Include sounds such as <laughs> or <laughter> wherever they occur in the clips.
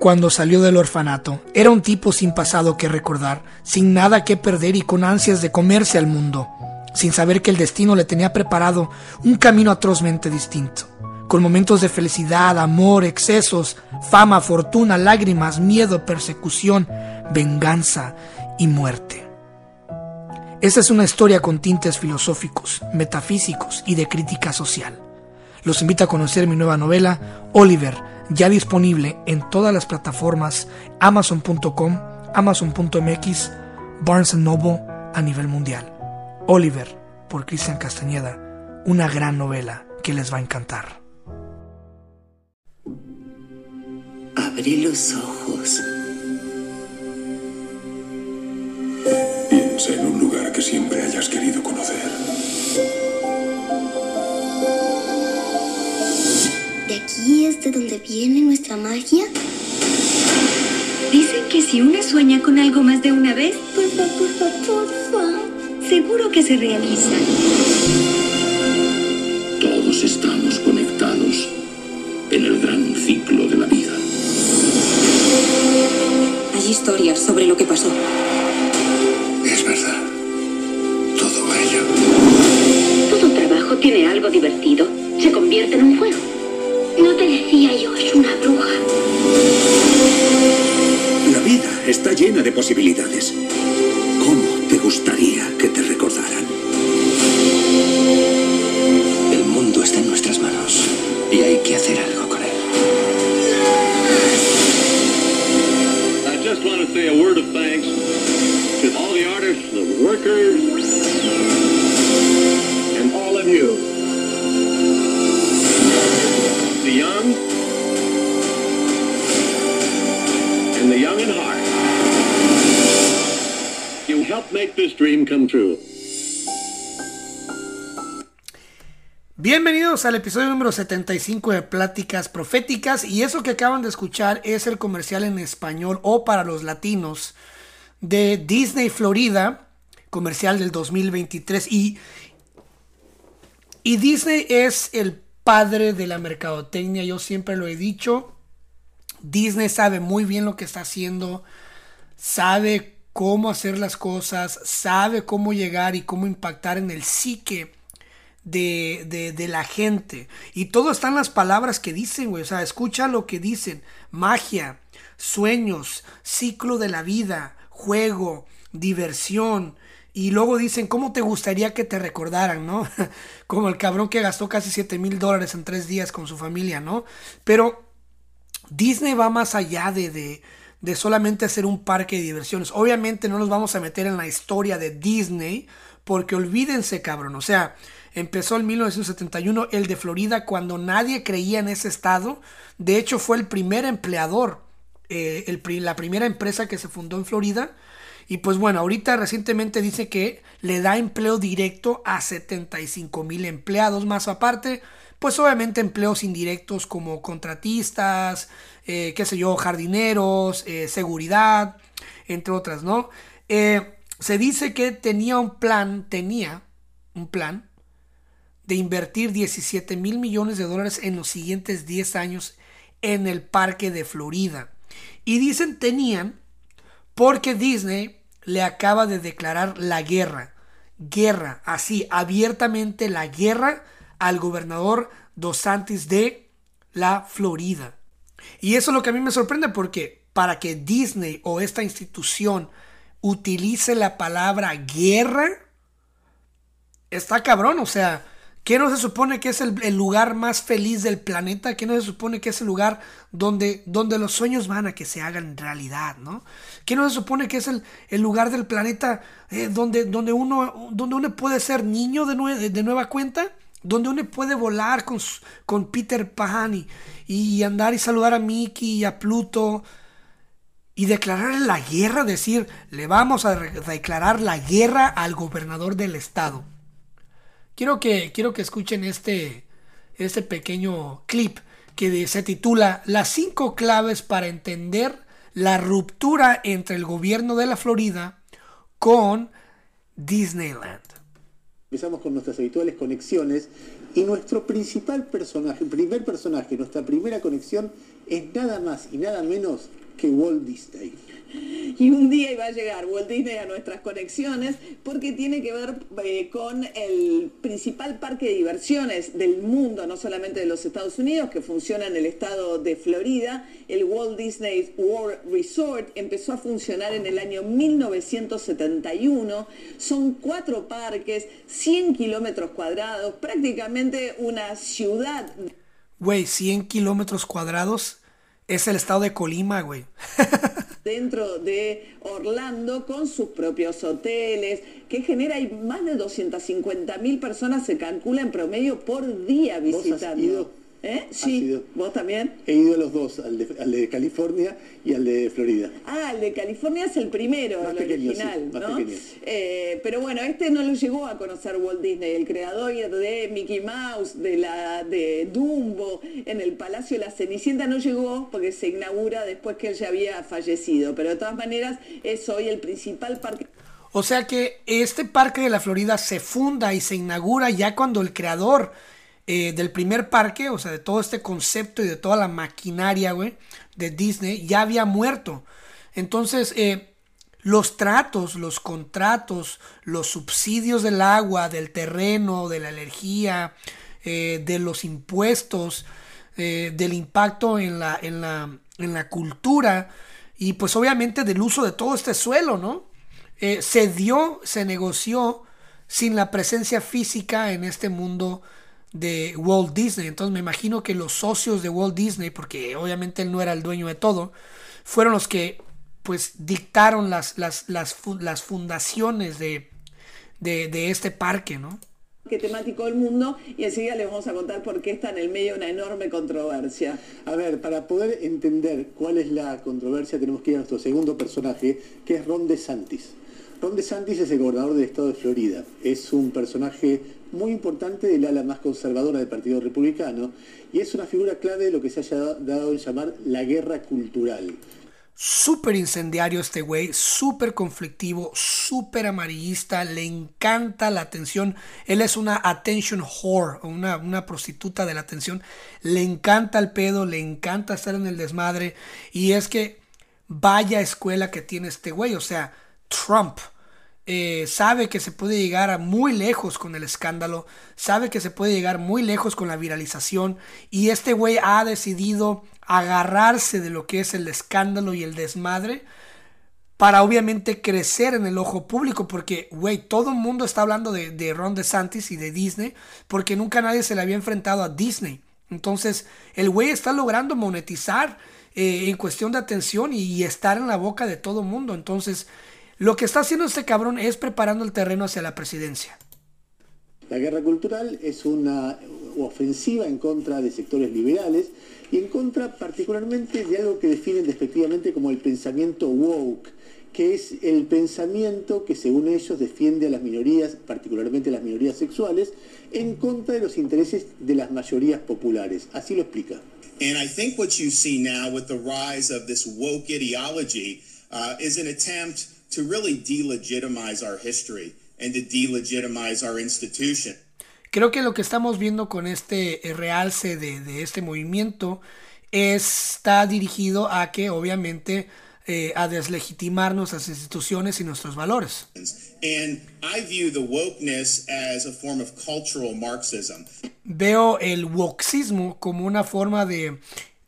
Cuando salió del orfanato, era un tipo sin pasado que recordar, sin nada que perder y con ansias de comerse al mundo, sin saber que el destino le tenía preparado un camino atrozmente distinto, con momentos de felicidad, amor, excesos, fama, fortuna, lágrimas, miedo, persecución, venganza y muerte. Esta es una historia con tintes filosóficos, metafísicos y de crítica social. Los invito a conocer mi nueva novela, Oliver, ya disponible en todas las plataformas amazon.com, amazon.mx, Barnes Noble a nivel mundial. Oliver, por Cristian Castañeda, una gran novela que les va a encantar. Abre los ojos. Piensa en un lugar que siempre hayas querido conocer. ¿De aquí es de donde viene nuestra magia? Dicen que si uno sueña con algo más de una vez, Porfa, porfa, porfa. seguro que se realiza. Todos estamos conectados en el gran ciclo de la vida. Hay historias sobre lo que pasó. Tiene algo divertido. Se convierte en un juego. No te decía yo, es una bruja. La vida está llena de posibilidades. ¿Cómo te gustaría que te recordaran? El mundo está en nuestras manos y hay que hacer algo con él. I just want to say a word of thanks to all the artists, the workers, and all of and the young in heart. You helped make this dream come true. Bienvenidos al episodio número 75 de Pláticas Proféticas y eso que acaban de escuchar es el comercial en español o para los latinos de Disney Florida, comercial del 2023 y, y Disney es el padre de la mercadotecnia, yo siempre lo he dicho, Disney sabe muy bien lo que está haciendo, sabe cómo hacer las cosas, sabe cómo llegar y cómo impactar en el psique de, de, la gente. Y todo está en las palabras que dicen, güey. O sea, escucha lo que dicen. Magia, sueños, ciclo de la vida, juego, diversión. Y luego dicen, ¿cómo te gustaría que te recordaran, no? <laughs> Como el cabrón que gastó casi 7 mil dólares en tres días con su familia, ¿no? Pero Disney va más allá de, de, de solamente ser un parque de diversiones. Obviamente no nos vamos a meter en la historia de Disney, porque olvídense, cabrón. O sea, empezó en 1971 el de Florida cuando nadie creía en ese estado. De hecho, fue el primer empleador, eh, la primera empresa que se fundó en Florida. Y pues bueno, ahorita recientemente dice que le da empleo directo a 75 mil empleados, más aparte, pues obviamente empleos indirectos como contratistas, eh, qué sé yo, jardineros, eh, seguridad, entre otras, ¿no? Eh, se dice que tenía un plan, tenía un plan de invertir 17 mil millones de dólares en los siguientes 10 años en el parque de Florida. Y dicen tenían porque Disney le acaba de declarar la guerra. Guerra, así, abiertamente la guerra al gobernador Dos Santis de la Florida. Y eso es lo que a mí me sorprende porque para que Disney o esta institución utilice la palabra guerra, está cabrón. O sea, ¿qué no se supone que es el, el lugar más feliz del planeta? ¿Qué no se supone que es el lugar donde, donde los sueños van a que se hagan realidad? ¿no? ¿Qué no se supone que es el, el lugar del planeta eh, donde, donde, uno, donde uno puede ser niño de, nue- de nueva cuenta? Donde uno puede volar con, con Peter Pan y, y andar y saludar a Mickey y a Pluto y declarar la guerra, decir, le vamos a declarar la guerra al gobernador del estado. Quiero que, quiero que escuchen este, este pequeño clip que se titula Las cinco claves para entender la ruptura entre el gobierno de la Florida con Disneyland. Empezamos con nuestras habituales conexiones y nuestro principal personaje, primer personaje, nuestra primera conexión es nada más y nada menos que Walt Disney. Y un día iba a llegar Walt Disney a nuestras conexiones porque tiene que ver eh, con el principal parque de diversiones del mundo, no solamente de los Estados Unidos, que funciona en el estado de Florida. El Walt Disney World Resort empezó a funcionar en el año 1971. Son cuatro parques, 100 kilómetros cuadrados, prácticamente una ciudad. Güey, 100 kilómetros cuadrados es el estado de Colima, güey. <laughs> dentro de Orlando con sus propios hoteles, que genera hay más de 250 mil personas, se calcula en promedio por día visitando. ¿Eh? Sí, ¿vos también? He ido a los dos, al de, California y al de Florida. Ah, el de California es el primero, el original, ¿no? Eh, pero bueno, este no lo llegó a conocer Walt Disney, el creador de Mickey Mouse, de la de Dumbo, en el Palacio de la Cenicienta no llegó porque se inaugura después que él ya había fallecido, pero de todas maneras es hoy el principal parque. O sea que este parque de la Florida se funda y se inaugura ya cuando el creador eh, del primer parque, o sea, de todo este concepto y de toda la maquinaria, güey, de Disney, ya había muerto. Entonces, eh, los tratos, los contratos, los subsidios del agua, del terreno, de la energía, eh, de los impuestos, del impacto en la, en, la, en la cultura y pues obviamente del uso de todo este suelo, ¿no? se dio, se negoció sin la presencia física en este mundo de Walt Disney. Entonces me imagino que los socios de Walt Disney, porque obviamente él no era el dueño de todo, fueron los que pues dictaron las, las, las, las fundaciones de, de, este parque, ¿no? que temático del mundo y enseguida les vamos a contar por qué está en el medio de una enorme controversia. A ver, para poder entender cuál es la controversia tenemos que ir a nuestro segundo personaje, que es Ron DeSantis. Ron DeSantis es el gobernador del estado de Florida. Es un personaje muy importante del ala más conservadora del Partido Republicano y es una figura clave de lo que se haya dado en llamar la guerra cultural. Súper incendiario este güey, súper conflictivo, súper amarillista, le encanta la atención. Él es una attention whore, una, una prostituta de la atención. Le encanta el pedo, le encanta estar en el desmadre. Y es que vaya escuela que tiene este güey, o sea, Trump eh, sabe que se puede llegar muy lejos con el escándalo, sabe que se puede llegar muy lejos con la viralización y este güey ha decidido agarrarse de lo que es el escándalo y el desmadre para obviamente crecer en el ojo público porque, güey, todo el mundo está hablando de, de Ron DeSantis y de Disney porque nunca nadie se le había enfrentado a Disney. Entonces, el güey está logrando monetizar eh, en cuestión de atención y, y estar en la boca de todo mundo. Entonces, lo que está haciendo este cabrón es preparando el terreno hacia la presidencia. La guerra cultural es una ofensiva en contra de sectores liberales y en contra particularmente de algo que definen despectivamente como el pensamiento woke, que es el pensamiento que según ellos defiende a las minorías, particularmente las minorías sexuales, en contra de los intereses de las mayorías populares. Así lo explica. And I think what you see now with the rise of this woke ideology uh, is an attempt to really delegitimize our history and to delegitimize our institution. Creo que lo que estamos viendo con este realce de, de este movimiento está dirigido a que obviamente eh, a deslegitimar nuestras instituciones y nuestros valores. And I view the wokeness as a form of cultural Marxism. Veo el wokeismo como una forma de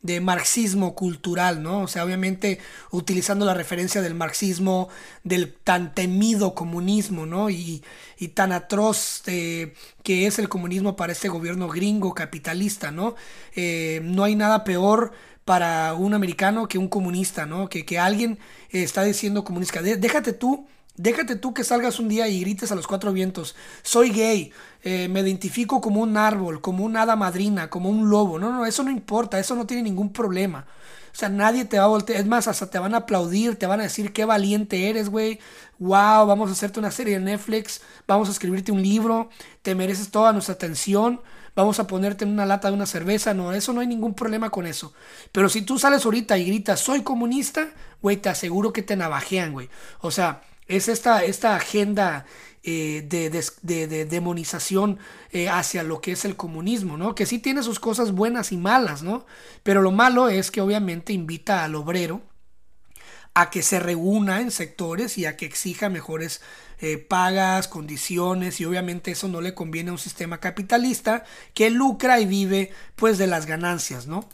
de marxismo cultural, ¿no? O sea, obviamente utilizando la referencia del marxismo, del tan temido comunismo, ¿no? Y, y tan atroz eh, que es el comunismo para este gobierno gringo capitalista, ¿no? Eh, no hay nada peor para un americano que un comunista, ¿no? Que, que alguien está diciendo comunista. déjate tú Déjate tú que salgas un día y grites a los cuatro vientos, soy gay, eh, me identifico como un árbol, como una hada madrina, como un lobo. No, no, eso no importa, eso no tiene ningún problema. O sea, nadie te va a voltear, es más, hasta te van a aplaudir, te van a decir qué valiente eres, güey. Wow, vamos a hacerte una serie de Netflix, vamos a escribirte un libro, te mereces toda nuestra atención, vamos a ponerte en una lata de una cerveza. No, eso no hay ningún problema con eso. Pero si tú sales ahorita y gritas, soy comunista, güey, te aseguro que te navajean, güey. O sea, es esta, esta agenda eh, de, demonización eh, hacia lo que es el comunismo, ¿no? Que sí tiene sus cosas buenas y malas, ¿no? Pero lo malo es que obviamente invita al obrero a que se reúna en sectores y a que exija mejores eh, pagas, condiciones y obviamente eso no le conviene a un sistema capitalista que lucra y vive pues de las ganancias, ¿no?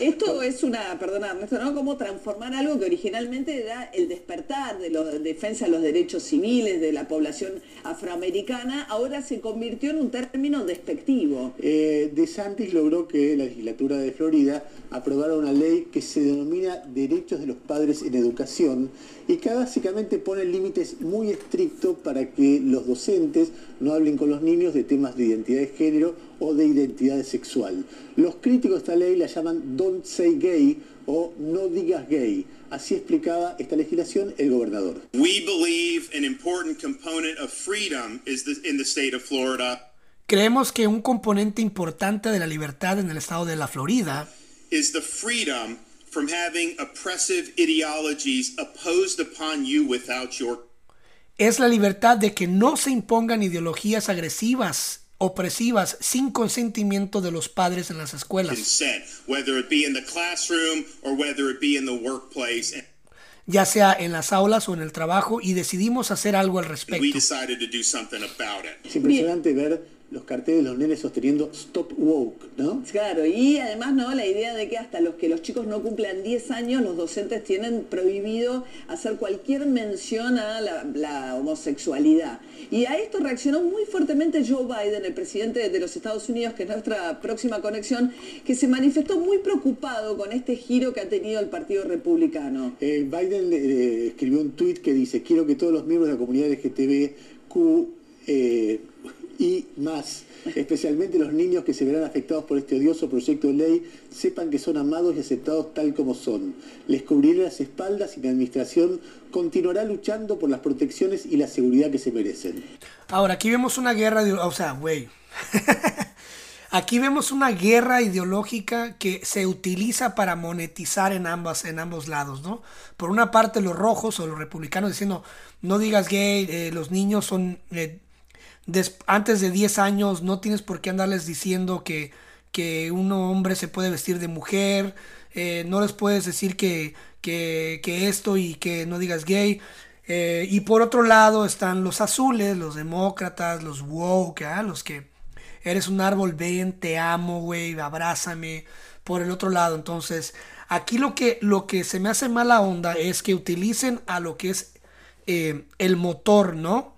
Esto es una, perdona Ernesto, ¿no? Como transformar algo que originalmente era el despertar de la defensa de los derechos civiles de la población afroamericana, ahora se convirtió en un término despectivo. Eh, de Santis logró que la legislatura de Florida aprobara una ley que se denomina Derechos de los Padres en Educación y que básicamente pone límites muy estrictos para que los docentes no hablen con los niños de temas de identidad de género o de identidad sexual. Los críticos de esta ley la llaman Don't Say Gay o No Digas Gay. Así explicaba esta legislación el gobernador. Creemos que un componente importante de la libertad en el estado de la Florida is the freedom from having oppressive ideologies opposed upon you without your es la libertad de que no se impongan ideologías agresivas, opresivas, sin consentimiento de los padres en las escuelas. Ya sea en las aulas o en el trabajo y decidimos hacer algo al respecto. Es impresionante ver los carteles de los nenes sosteniendo Stop Woke, ¿no? Claro, y además, ¿no? La idea de que hasta los que los chicos no cumplan 10 años, los docentes tienen prohibido hacer cualquier mención a la, homosexualidad. Y a esto reaccionó muy fuertemente Joe Biden, el presidente de los Estados Unidos, que es nuestra próxima conexión, que se manifestó muy preocupado con este giro que ha tenido el Partido Republicano. Eh, Biden eh, escribió un tuit que dice, quiero que todos los miembros de la comunidad LGTBQ... Eh, y más. Especialmente los niños que se verán afectados por este odioso proyecto de ley sepan que son amados y aceptados tal como son. Les cubriré las espaldas y la administración continuará luchando por las protecciones y la seguridad que se merecen. Ahora, aquí vemos una guerra, de, o sea, güey. <laughs> Aquí vemos una guerra ideológica que se utiliza para monetizar en ambas, en ambos lados, ¿no? Por una parte los rojos o los republicanos diciendo no digas gay, eh, los niños son eh, antes de 10 años no tienes por qué andarles diciendo que, que un hombre se puede vestir de mujer, eh, no les puedes decir que, que, esto y que no digas gay. Eh, y por otro lado están los azules, los demócratas, los woke, ¿ah? los que eres un árbol, ven, te amo, güey, abrázame. Por el otro lado, entonces, aquí lo que, lo que se me hace mala onda es que utilicen a lo que es eh, el motor, ¿no?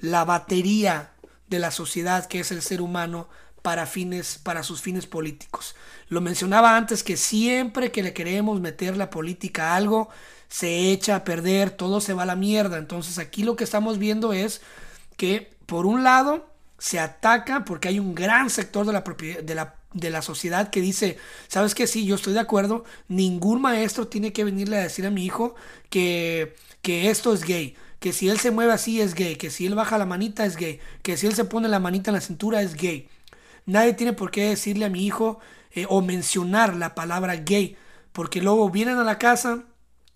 La batería de la sociedad que es el ser humano para fines para sus fines políticos. Lo mencionaba antes que siempre que le queremos meter la política a algo se echa a perder, todo se va a la mierda. Entonces aquí lo que estamos viendo es que por un lado se ataca porque hay un gran sector de la de la de la sociedad que dice, ¿sabes que Sí, yo estoy de acuerdo, ningún maestro tiene que venirle a decir a mi hijo que, que esto es gay que si él se mueve así es gay, que si él baja la manita es gay, que si él se pone la manita en la cintura es gay. Nadie tiene por qué decirle a mi hijo eh, o mencionar la palabra gay, porque luego vienen a la casa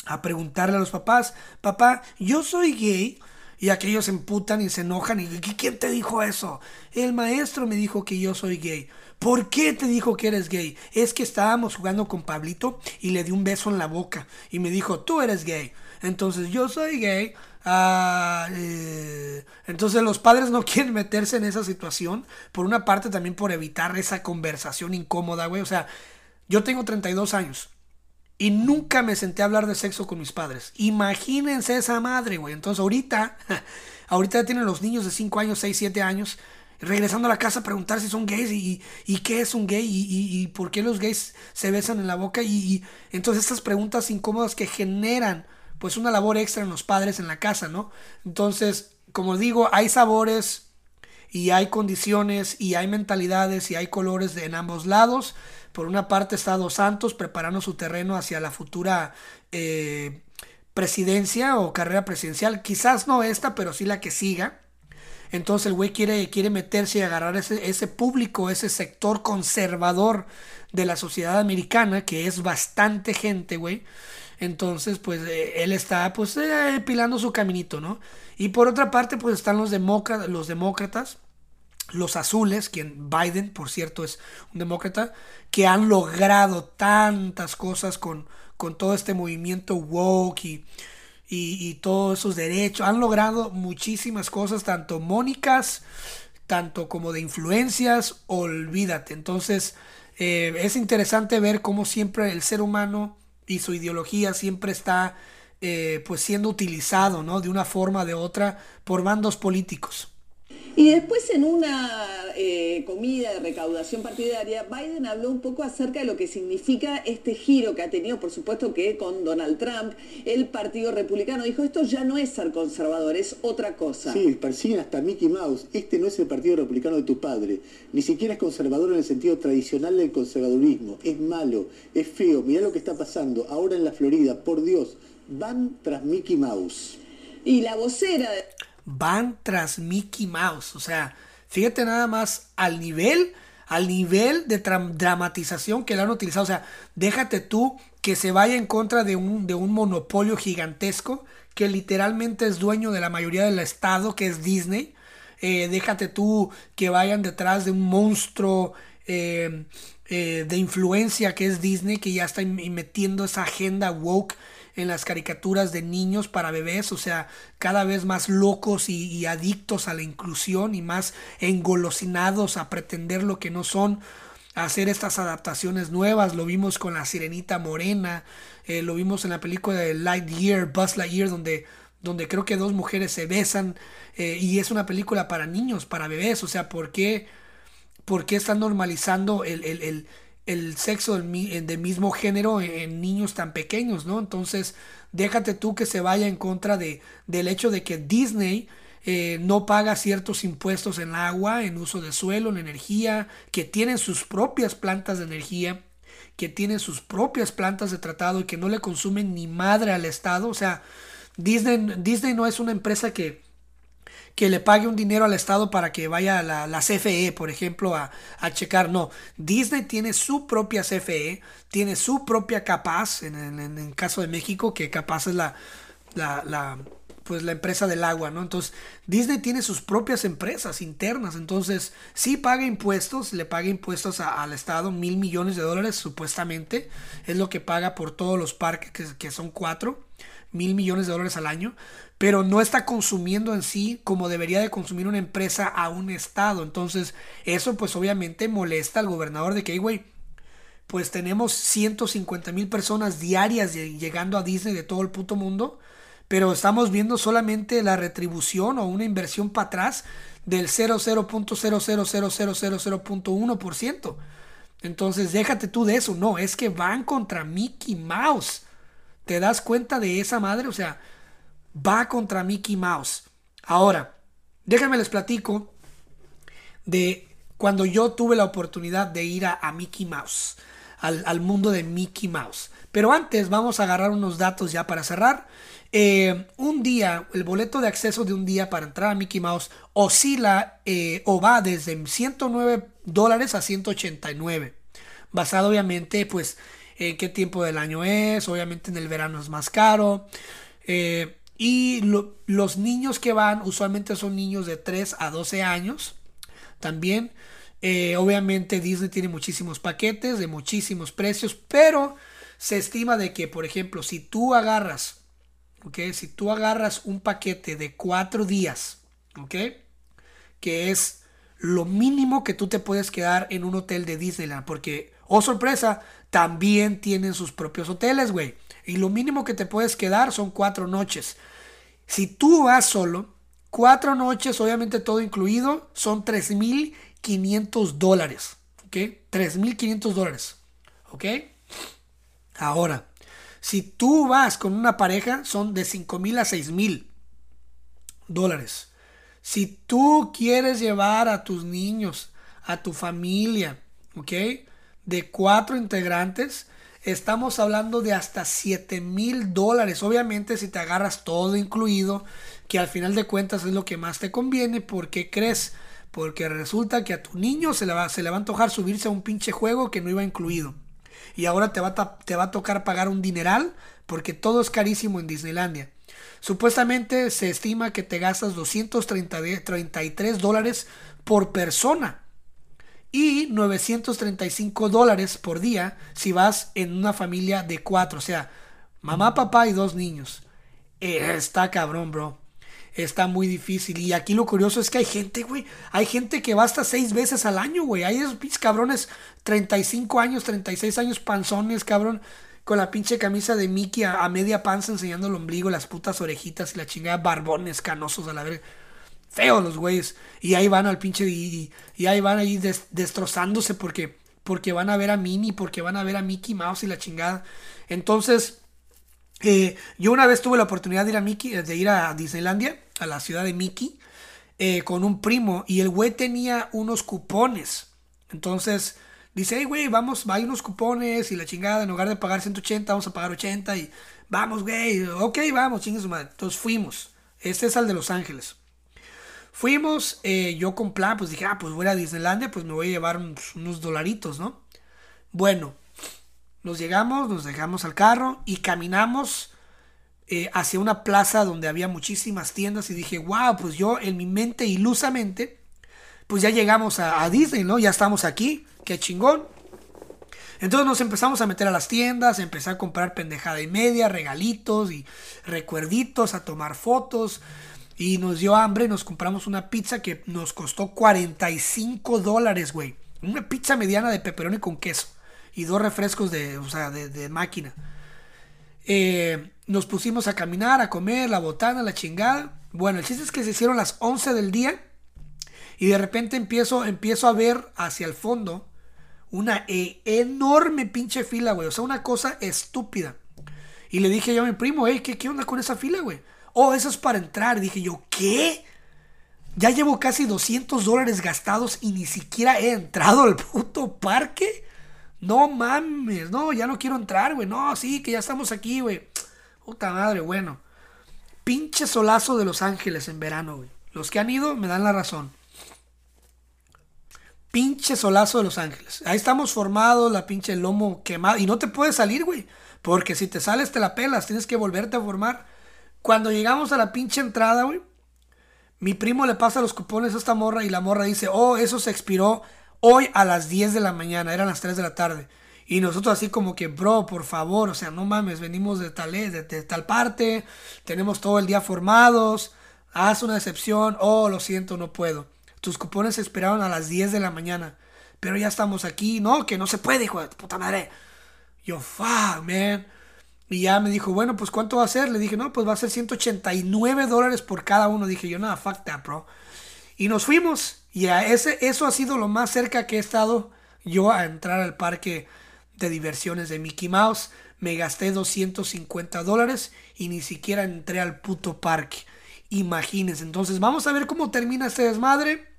a preguntarle a los papás, papá, yo soy gay. Y aquellos se emputan y se enojan y ¿quién te dijo eso? El maestro me dijo que yo soy gay. ¿Por qué te dijo que eres gay? Es que estábamos jugando con Pablito y le di un beso en la boca y me dijo, tú eres gay. Entonces yo soy gay, Ah, eh, entonces los padres no <laughs> quieren meterse en esa situación. Por una parte también por evitar esa conversación incómoda, güey. O sea, yo tengo 32 años. Y nunca me senté a hablar de sexo con mis padres. Imagínense esa madre, güey. Entonces ahorita, <laughs> ahorita ya tienen los niños de 5 años, 6, 7 años, regresando a la casa a preguntar si son gays y, qué es un gay y, y, por qué los gays se besan en la boca. Y, entonces estas preguntas incómodas que generan pues una labor extra en los padres en la casa, ¿no? Entonces, como digo, hay sabores y hay condiciones y hay mentalidades y hay colores de, en ambos lados. Por una parte está Dos Santos preparando su terreno hacia la futura eh, presidencia o carrera presidencial. Quizás no esta, pero sí la que siga. Entonces el güey quiere, quiere meterse y agarrar ese, ese público, ese sector conservador de la sociedad americana, que es bastante gente, güey. Entonces, pues eh, él está pues eh, pilando su caminito, ¿no? Y por otra parte, pues están los, demócratas, los demócratas, los azules, quien Biden, por cierto, es un demócrata, que han logrado tantas cosas con, con todo este movimiento woke y, y, todos esos derechos. Han logrado muchísimas cosas, tanto mónicas, tanto como de influencias, olvídate. Entonces, eh, es interesante ver cómo siempre el ser humano y su ideología siempre está eh, pues siendo utilizado, ¿no? De una forma o de otra por bandos políticos. Y después en una eh, comida de recaudación partidaria, Biden habló un poco acerca de lo que significa este giro que ha tenido, por supuesto que con Donald Trump, el Partido Republicano dijo, esto ya no es ser conservador, es otra cosa. Sí, persiguen hasta Mickey Mouse, este no es el Partido Republicano de tu padre, ni siquiera es conservador en el sentido tradicional del conservadurismo, es malo, es feo, mirá lo que está pasando ahora en la Florida, por Dios, van tras Mickey Mouse. Y la vocera van tras Mickey Mouse. O sea, fíjate nada más al nivel, al nivel de dramatización que le han utilizado. O sea, déjate tú que se vaya en contra de un, de un monopolio gigantesco que literalmente es dueño de la mayoría del estado, que es Disney. Eh, déjate tú que vayan detrás de un monstruo eh, eh, de influencia que es Disney, que ya está metiendo esa agenda woke en las caricaturas de niños para bebés, o sea, cada vez más locos y, adictos a la inclusión y más engolosinados a pretender lo que no son, hacer estas adaptaciones nuevas. Lo vimos con la Sirenita Morena, eh, lo vimos en la película de Lightyear, Buzz Lightyear, donde donde creo que dos mujeres se besan eh, y es una película para niños, para bebés, o sea, ¿por qué, por qué están normalizando el, el, el sexo del, mismo género en, niños tan pequeños, ¿no? Entonces, déjate tú que se vaya en contra de, del hecho de que Disney eh, no paga ciertos impuestos en agua, en uso de suelo, en energía, que tienen sus propias plantas de energía, que tienen sus propias plantas de tratado y que no le consumen ni madre al Estado. O sea, Disney, Disney no es una empresa que, que le pague un dinero al Estado para que vaya a la, CFE, por ejemplo, a, checar. No, Disney tiene su propia CFE, tiene su propia Capaz, en, el caso de México, que Capaz es la, la, pues la empresa del agua, ¿no? Entonces, Disney tiene sus propias empresas internas, entonces sí paga impuestos, le paga impuestos al Estado, mil millones de dólares supuestamente, es lo que paga por todos los parques, que, que son cuatro, mil millones de dólares al año, pero no está consumiendo en sí como debería de consumir una empresa a un estado. Entonces, eso pues obviamente molesta al gobernador de que, pues tenemos 150 mil personas diarias llegando a Disney de todo el puto mundo, pero estamos viendo solamente la retribución o una inversión para atrás del 00.0000000.1%. Entonces, déjate tú de eso. No, es que van contra Mickey Mouse. ¿Te das cuenta de esa madre? O sea, va contra Mickey Mouse. Ahora, déjenme les platico de cuando yo tuve la oportunidad de ir a, Mickey Mouse, al, mundo de Mickey Mouse. Pero antes vamos a agarrar unos datos ya para cerrar. Eh, un día, el boleto de acceso de un día para entrar a Mickey Mouse oscila eh, o va desde 109 dólares a 189. Basado obviamente pues en qué tiempo del año es, obviamente en el verano es más caro. Eh, y los niños que van usualmente son niños de 3 a 12 años. También, eh, obviamente Disney tiene muchísimos paquetes de muchísimos precios, pero se estima de que, por ejemplo, si tú agarras, ¿ok? Si tú agarras un paquete de 4 días, ¿ok? Que es lo mínimo que tú te puedes quedar en un hotel de Disneyland, porque, oh sorpresa, también tienen sus propios hoteles, güey. Y lo mínimo que te puedes quedar son cuatro noches. Si tú vas solo, cuatro noches, obviamente todo incluido, son 3.500 dólares. ¿Ok? 3.500 dólares. ¿Ok? Ahora, si tú vas con una pareja, son de 5.000 a 6.000 dólares. Si tú quieres llevar a tus niños, a tu familia, ¿ok? De cuatro integrantes, estamos hablando de hasta 7 mil dólares. Obviamente si te agarras todo incluido, que al final de cuentas es lo que más te conviene, porque crees? Porque resulta que a tu niño se le, va, se le va a antojar subirse a un pinche juego que no iba incluido. Y ahora te va, te va a tocar pagar un dineral porque todo es carísimo en Disneylandia. Supuestamente se estima que te gastas 233 dólares por persona y 935 dólares por día si vas en una familia de cuatro, o sea, mamá, papá y dos niños. Eh, está cabrón, bro. Está muy difícil. Y aquí lo curioso es que hay gente, güey. Hay gente que va hasta seis veces al año, güey. Hay esos pinches cabrones, 35 años, 36 años, panzones, cabrón. Con la pinche camisa de Mickey a, a media panza enseñando el ombligo, las putas orejitas y la chingada barbones canosos a la verga feos los güeyes. Y ahí van al pinche. Y, ahí van ahí des- destrozándose porque, porque van a ver a Minnie, porque van a ver a Mickey Mouse y la chingada. Entonces, eh, yo una vez tuve la oportunidad de ir a Mickey, de ir a Disneylandia, a la ciudad de Mickey, eh, con un primo. Y el güey tenía unos cupones. Entonces. Dice, hey, güey, vamos, hay unos cupones y la chingada, en lugar de pagar 180, vamos a pagar 80 y vamos, güey, ok, vamos, chingue su madre. Entonces fuimos. Este es al de Los Ángeles. Fuimos, eh, yo con plan, pues dije, ah, pues voy a Disneylandia, pues me voy a llevar unos, unos dolaritos, ¿no? Bueno, nos llegamos, nos dejamos al carro y caminamos eh, hacia una plaza donde había muchísimas tiendas y dije, wow, pues yo en mi mente ilusamente, pues ya llegamos a, a Disney, ¿no? Ya estamos aquí, qué chingón. Entonces nos empezamos a meter a las tiendas, empecé a comprar pendejada y media, regalitos y recuerditos, a tomar fotos. Y nos dio hambre, nos compramos una pizza que nos costó 45 dólares, güey. Una pizza mediana de pepperoni con queso. Y dos refrescos de, o sea, de, máquina. Eh, nos pusimos a caminar, a comer, la botana, la chingada. Bueno, el chiste es que se hicieron las 11 del día. Y de repente empiezo, empiezo a ver hacia el fondo una eh, enorme pinche fila, güey. O sea, una cosa estúpida. Y le dije yo a mi primo, hey, ¿qué, qué onda con esa fila, güey? Oh, eso es para entrar. dije yo, ¿qué? Ya llevo casi 200 dólares gastados y ni siquiera he entrado al puto parque. No mames, no, ya no quiero entrar, güey. No, sí, que ya estamos aquí, güey. Puta madre, bueno. Pinche solazo de Los Ángeles en verano, güey. Los que han ido me dan la razón. Pinche solazo de Los Ángeles. Ahí estamos formados, la pinche lomo quemado. Y no te puedes salir, güey. Porque si te sales, te la pelas. Tienes que volverte a formar. Cuando llegamos a la pinche entrada, güey. Mi primo le pasa los cupones a esta morra y la morra dice, oh, eso se expiró hoy a las 10 de la mañana, eran las 3 de la tarde. Y nosotros así como que, bro, por favor, o sea, no mames, venimos de tal, de, de tal parte, tenemos todo el día formados, haz una excepción, oh, lo siento, no puedo. Tus cupones se expiraron a las 10 de la mañana, pero ya estamos aquí, no, que no se puede, hijo de puta madre. Yo, fuck, man. Y ya me dijo, bueno, pues ¿cuánto va a ser? Le dije, no, pues va a ser 189 dólares por cada uno. Dije yo, nada, fuck that, bro. Y nos fuimos. Y a ese, eso ha sido lo más cerca que he estado yo a entrar al parque de diversiones de Mickey Mouse. Me gasté 250 dólares y ni siquiera entré al puto parque. Imagínense. Entonces vamos a ver cómo termina este desmadre.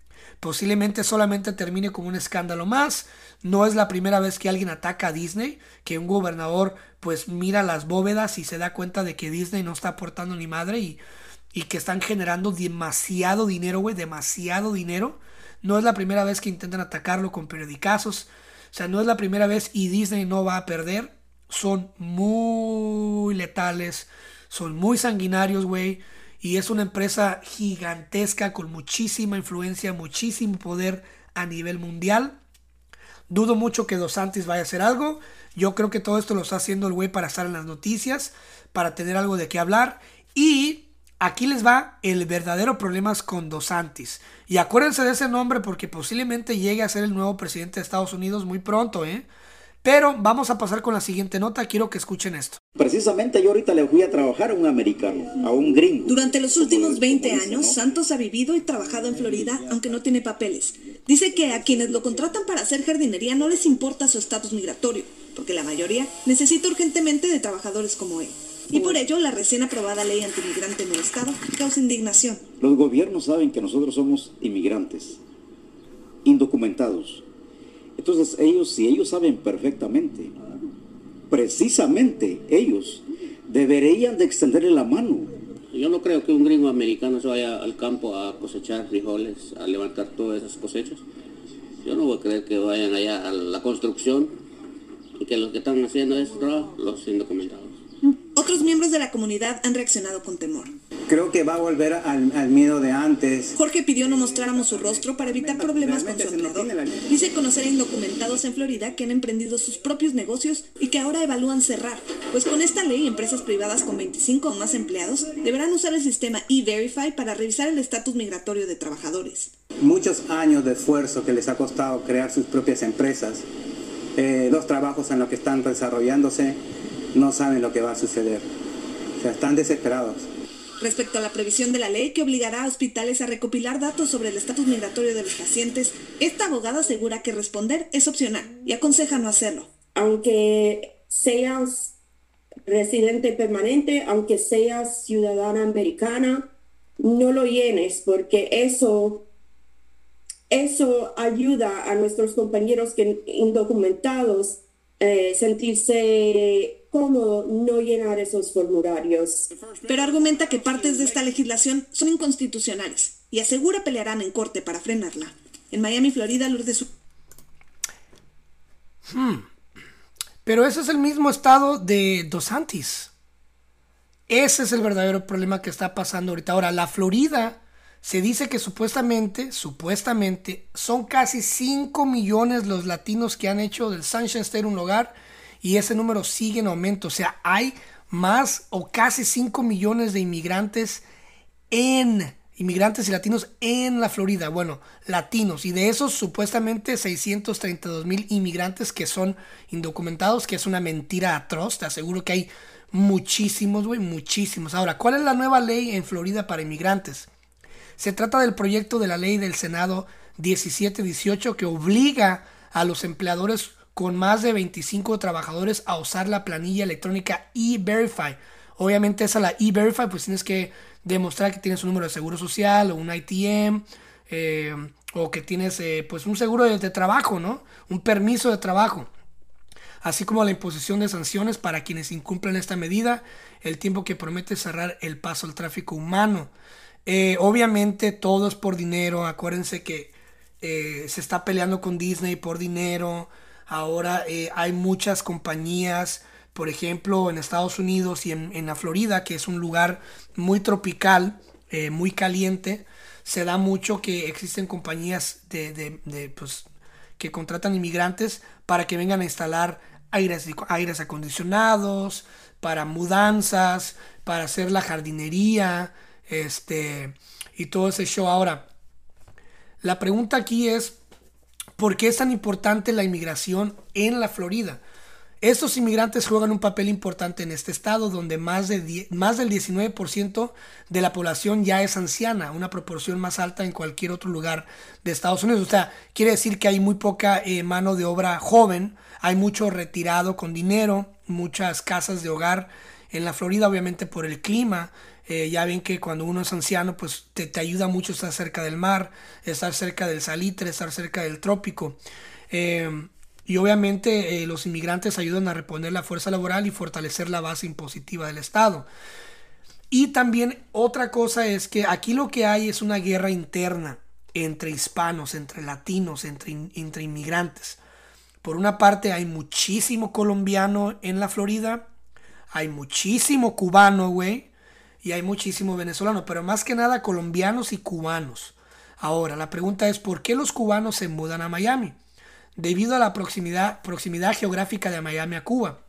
Posiblemente solamente termine como un escándalo más. No es la primera vez que alguien ataca a Disney, que un gobernador pues mira las bóvedas y se da cuenta de que Disney no está aportando ni madre y, y que están generando demasiado dinero, güey, demasiado dinero. No es la primera vez que intentan atacarlo con periodicazos. O sea, no es la primera vez y Disney no va a perder. Son muy letales, son muy sanguinarios, güey. Y es una empresa gigantesca con muchísima influencia, muchísimo poder a nivel mundial. Dudo mucho que Dos Santis vaya a hacer algo. Yo creo que todo esto lo está haciendo el güey para estar en las noticias, para tener algo de qué hablar. Y aquí les va el verdadero problema con Dos Santis. Y acuérdense de ese nombre porque posiblemente llegue a ser el nuevo presidente de Estados Unidos muy pronto, ¿eh? Pero vamos a pasar con la siguiente nota. Quiero que escuchen esto. Precisamente yo ahorita le fui a trabajar a un americano, a un gringo. Durante los últimos 20 años, Santos ha vivido y trabajado en Florida, aunque no tiene papeles. Dice que a quienes lo contratan para hacer jardinería no les importa su estatus migratorio, porque la mayoría necesita urgentemente de trabajadores como él. Y por ello, la recién aprobada ley antimigrante en el Estado causa indignación. Los gobiernos saben que nosotros somos inmigrantes, indocumentados. Entonces ellos, si ellos saben perfectamente, precisamente ellos deberían de extenderle la mano. Yo no creo que un gringo americano se vaya al campo a cosechar frijoles, a levantar todas esas cosechas. Yo no voy a creer que vayan allá a la construcción y que los que están haciendo ese trabajo, los indocumentados. Otros miembros de la comunidad han reaccionado con temor. Creo que va a volver al, al, miedo de antes. Jorge pidió no mostráramos su rostro para evitar problemas con su empleador. Dice conocer indocumentados en Florida que han emprendido sus propios negocios y que ahora evalúan cerrar, pues con esta ley empresas privadas con 25 o más empleados deberán usar el sistema E-Verify para revisar el estatus migratorio de trabajadores. Muchos años de esfuerzo que les ha costado crear sus propias empresas, eh, los trabajos en los que están desarrollándose, no saben lo que va a suceder. O sea, están desesperados. Respecto a la previsión de la ley que obligará a hospitales a recopilar datos sobre el estatus migratorio de los pacientes, esta abogada asegura que responder es opcional y aconseja no hacerlo. Aunque seas residente permanente, aunque seas ciudadana americana, no lo llenes porque eso eso ayuda a nuestros compañeros que indocumentados eh, sentirse cómodo no llenar esos formularios. Pero argumenta que partes de esta legislación son inconstitucionales y asegura pelearán en corte para frenarla. En Miami, Florida, Lourdes. Hmm. Pero ese es el mismo estado de Dos Santis. Ese es el verdadero problema que está pasando ahorita. Ahora, la Florida se dice que supuestamente, supuestamente, son casi 5 millones los latinos que han hecho del Sunshine State un lugar y ese número sigue en aumento. O sea, hay más o casi 5 millones de inmigrantes en inmigrantes y latinos en la Florida. Bueno, latinos. Y de esos supuestamente 632 mil inmigrantes que son indocumentados, que es una mentira atroz. Te aseguro que hay muchísimos, güey, muchísimos. Ahora, ¿cuál es la nueva ley en Florida para inmigrantes? Se trata del proyecto de la ley del Senado 1718 que obliga a los empleadores con más de 25 trabajadores a usar la planilla electrónica E-Verify. Obviamente esa la E-Verify pues tienes que demostrar que tienes un número de seguro social o un ITM eh, o que tienes eh, pues un seguro de, trabajo, ¿no? Un permiso de trabajo así como la imposición de sanciones para quienes incumplen esta medida, el tiempo que promete cerrar el paso al tráfico humano. Eh, obviamente todo es por dinero. Acuérdense que se está peleando con Disney por dinero. Ahora eh, hay muchas compañías, por ejemplo, en Estados Unidos y en, la Florida, que es un lugar muy tropical, muy caliente. Se da mucho que existen compañías de, pues, que contratan inmigrantes para que vengan a instalar aires, aires acondicionados, para mudanzas, para hacer la jardinería, este, y todo ese show. Ahora, la pregunta aquí es, ¿por qué es tan importante la inmigración en la Florida? Estos inmigrantes juegan un papel importante en este estado donde más, de más del 19% de la población ya es anciana, una proporción más alta en cualquier otro lugar de Estados Unidos. O sea, quiere decir que hay muy poca eh, mano de obra joven, hay mucho retirado con dinero, muchas casas de hogar en la Florida, obviamente por el clima, eh, ya ven que cuando uno es anciano, pues te, ayuda mucho estar cerca del mar, estar cerca del salitre, estar cerca del trópico. Eh, y obviamente eh, los inmigrantes ayudan a reponer la fuerza laboral y fortalecer la base impositiva del Estado. Y también otra cosa es que aquí lo que hay es una guerra interna entre hispanos, entre latinos, entre, entre inmigrantes. Por una parte hay muchísimo colombiano en la Florida, hay muchísimo cubano, güey, y hay muchísimos venezolanos, pero más que nada colombianos y cubanos. Ahora, la pregunta es, ¿por qué los cubanos se mudan a Miami? Debido a la proximidad, proximidad geográfica de Miami a Cuba.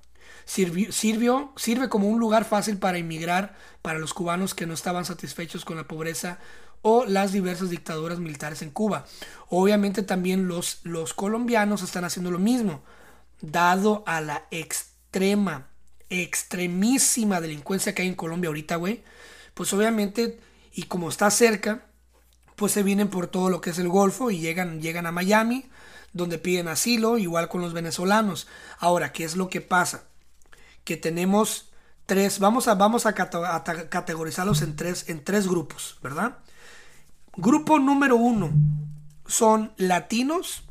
sirvió, sirve como un lugar fácil para inmigrar para los cubanos que no estaban satisfechos con la pobreza o las diversas dictaduras militares en Cuba. Obviamente también los, los colombianos están haciendo lo mismo, dado a la extrema extremísima delincuencia que hay en Colombia ahorita, güey, pues obviamente, y como está cerca, pues se vienen por todo lo que es el Golfo y llegan, llegan a Miami, donde piden asilo, igual con los venezolanos. Ahora, ¿qué es lo que pasa? Que tenemos tres, vamos a, vamos a, categorizarlos en tres, en tres grupos, ¿verdad? Grupo número uno son latinos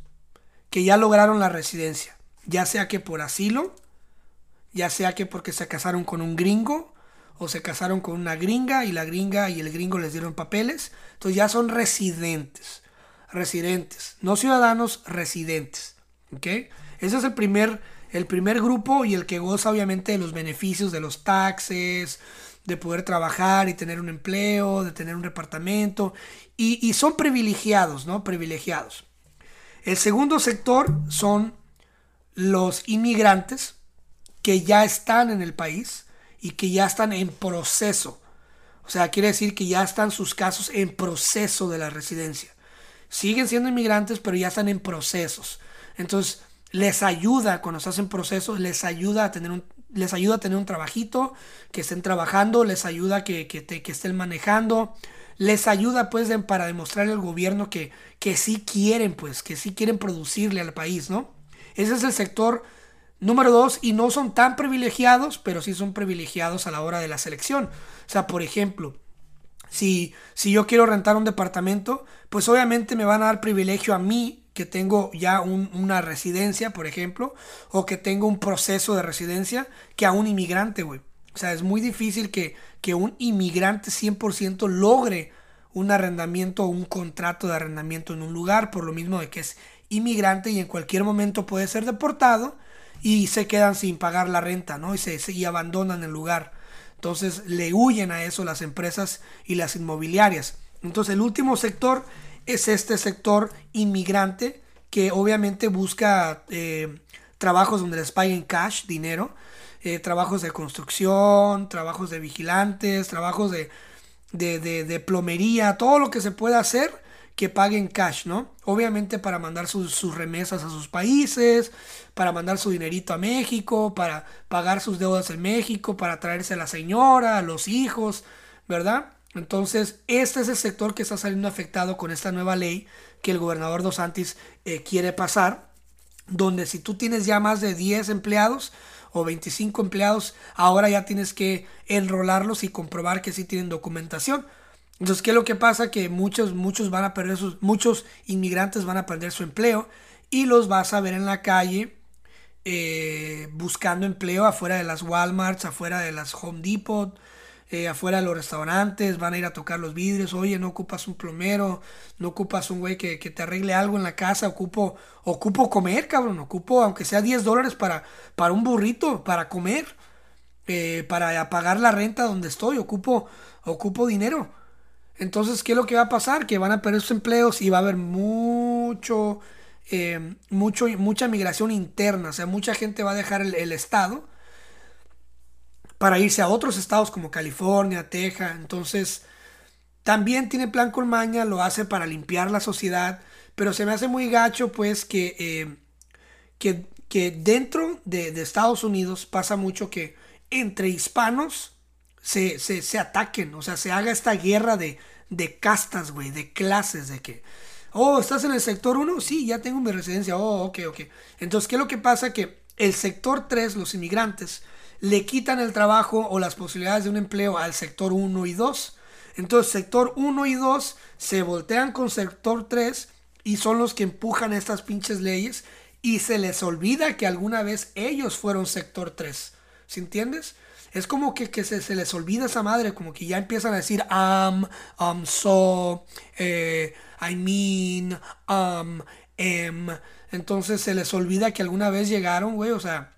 que ya lograron la residencia, ya sea que por asilo, ya sea que porque se casaron con un gringo o se casaron con una gringa y la gringa y el gringo les dieron papeles, entonces ya son residentes, residentes, no ciudadanos, residentes, ¿ok? Ese es el primer, el primer grupo y el que goza obviamente de los beneficios de los taxes, de poder trabajar y tener un empleo, de tener un departamento, y, y son privilegiados, ¿no? Privilegiados. El segundo sector son los inmigrantes que ya están en el país y que ya están en proceso. O sea, quiere decir que ya están sus casos en proceso de la residencia. Siguen siendo inmigrantes, pero ya están en procesos. Entonces, les ayuda cuando se hacen procesos, les ayuda a tener un, les ayuda a tener un trabajito, que estén trabajando, les ayuda que, que, estén manejando, les ayuda pues para demostrarle al gobierno que, que sí quieren, pues, que sí quieren producirle al país, ¿no? Ese es el sector número dos y no son tan privilegiados, pero sí son privilegiados a la hora de la selección. O sea, por ejemplo, si, si yo quiero rentar un departamento, pues obviamente me van a dar privilegio a mí que tengo ya una residencia, por ejemplo, o que tengo un proceso de residencia, que a un inmigrante, güey. O sea, es muy difícil que, que un inmigrante 100% logre un arrendamiento o un contrato de arrendamiento en un lugar, por lo mismo de que es inmigrante y en cualquier momento puede ser deportado y se quedan sin pagar la renta, ¿no? Y, se, y abandonan el lugar. Entonces le huyen a eso las empresas y las inmobiliarias. Entonces el último sector es este sector inmigrante que obviamente busca eh, trabajos donde les paguen cash, dinero, eh, trabajos de construcción, trabajos de vigilantes, trabajos de, de, plomería, todo lo que se pueda hacer que paguen cash, ¿no? Obviamente para mandar sus, remesas a sus países, para mandar su dinerito a México, para pagar sus deudas en México, para traerse a la señora, a los hijos, ¿verdad? Entonces, este es el sector que está saliendo afectado con esta nueva ley que el gobernador Dos Santis eh, quiere pasar, donde si tú tienes ya más de 10 empleados o 25 empleados, ahora ya tienes que enrolarlos y comprobar que sí tienen documentación. Entonces, ¿qué es lo que pasa? Que muchos, muchos van a perder sus, muchos inmigrantes van a perder su empleo y los vas a ver en la calle eh, buscando empleo afuera de las Walmarts, afuera de las Home Depot, eh, afuera de los restaurantes, van a ir a tocar los vidrios, oye, no ocupas un plomero, no ocupas un güey que, te arregle algo en la casa, ocupo, ocupo comer, cabrón, ocupo, aunque sea 10 dólares para, para un burrito, para comer, eh, para pagar la renta donde estoy, ocupo, ocupo dinero. Entonces, ¿qué es lo que va a pasar? Que van a perder sus empleos y va a haber mucho, eh, mucho, mucha migración interna, o sea, mucha gente va a dejar el estado para irse a otros estados como California, Texas. Entonces, también tiene plan con maña, lo hace para limpiar la sociedad, pero se me hace muy gacho pues que, eh, que, que, dentro de, Estados Unidos pasa mucho que entre hispanos se, se, ataquen, o sea, se haga esta guerra de, de castas, güey, de clases, de que, oh, ¿estás en el sector 1? Sí, ya tengo mi residencia, oh, ok, ok. Entonces, ¿qué es lo que pasa? Que el sector 3, los inmigrantes, le quitan el trabajo o las posibilidades de un empleo al sector 1 y 2. Entonces sector 1 y 2 se voltean con sector 3 y son los que empujan estas pinches leyes y se les olvida que alguna vez ellos fueron sector 3. ¿Sí entiendes? Es como que, se, les olvida esa madre, como que ya empiezan a decir am, um, so, eh, I mean, um, em. Entonces se les olvida que alguna vez llegaron, güey, o sea,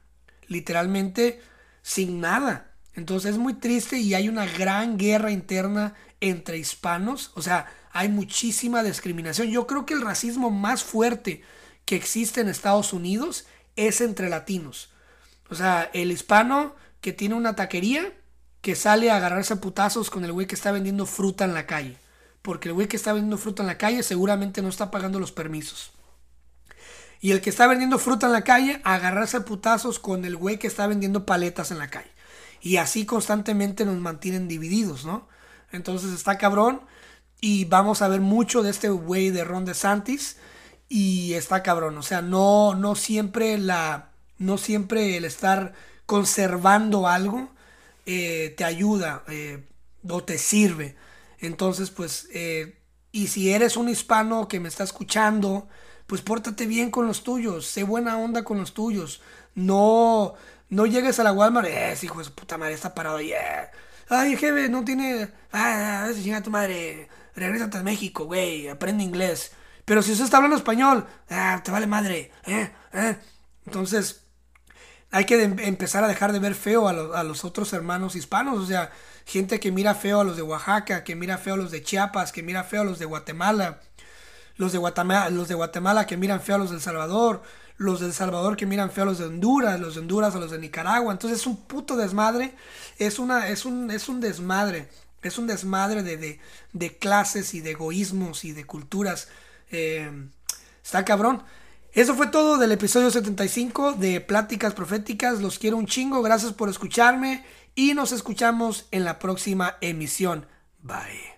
literalmente sin nada. Entonces es muy triste y hay una gran guerra interna entre hispanos. O sea, hay muchísima discriminación. Yo creo que el racismo más fuerte que existe en Estados Unidos es entre latinos. O sea, el hispano que tiene una taquería que sale a agarrarse a putazos con el güey que está vendiendo fruta en la calle. Porque el güey que está vendiendo fruta en la calle seguramente no está pagando los permisos. Y el que está vendiendo fruta en la calle, agarrarse a putazos con el güey que está vendiendo paletas en la calle. Y así constantemente nos mantienen divididos, ¿no? Entonces está cabrón. Y vamos a ver mucho de este güey de Ron DeSantis. Y está cabrón. O sea, no, no siempre la. No siempre el estar conservando algo eh, te ayuda eh, o te sirve. Entonces, pues. Eh, y si eres un hispano que me está escuchando pues pórtate bien con los tuyos, sé buena onda con los tuyos. No, no llegues a la Walmart, eh, hijo de puta madre, está parado ahí. Ay, jefe, no tiene. Ah, chinga tu madre. Regrésate a México, güey, aprende inglés. Pero si usted está hablando español, ah, te vale madre. Entonces, hay que empezar a dejar de ver feo a, a, los otros hermanos hispanos. O sea, gente que mira feo a los de Oaxaca, que mira feo a los de Chiapas, que mira feo a los de Guatemala. Los de Guatemala, los de Guatemala que miran feo a los de El Salvador. Los de El Salvador que miran feo a los de Honduras. Los de Honduras a los de Nicaragua. Entonces es un puto desmadre. Es, una, es, un, es un desmadre. Es un desmadre de, de, de clases y de egoísmos y de culturas. Eh, está cabrón. Eso fue todo del episodio 75 de Pláticas Proféticas. Los quiero un chingo. Gracias por escucharme y nos escuchamos en la próxima emisión. Bye.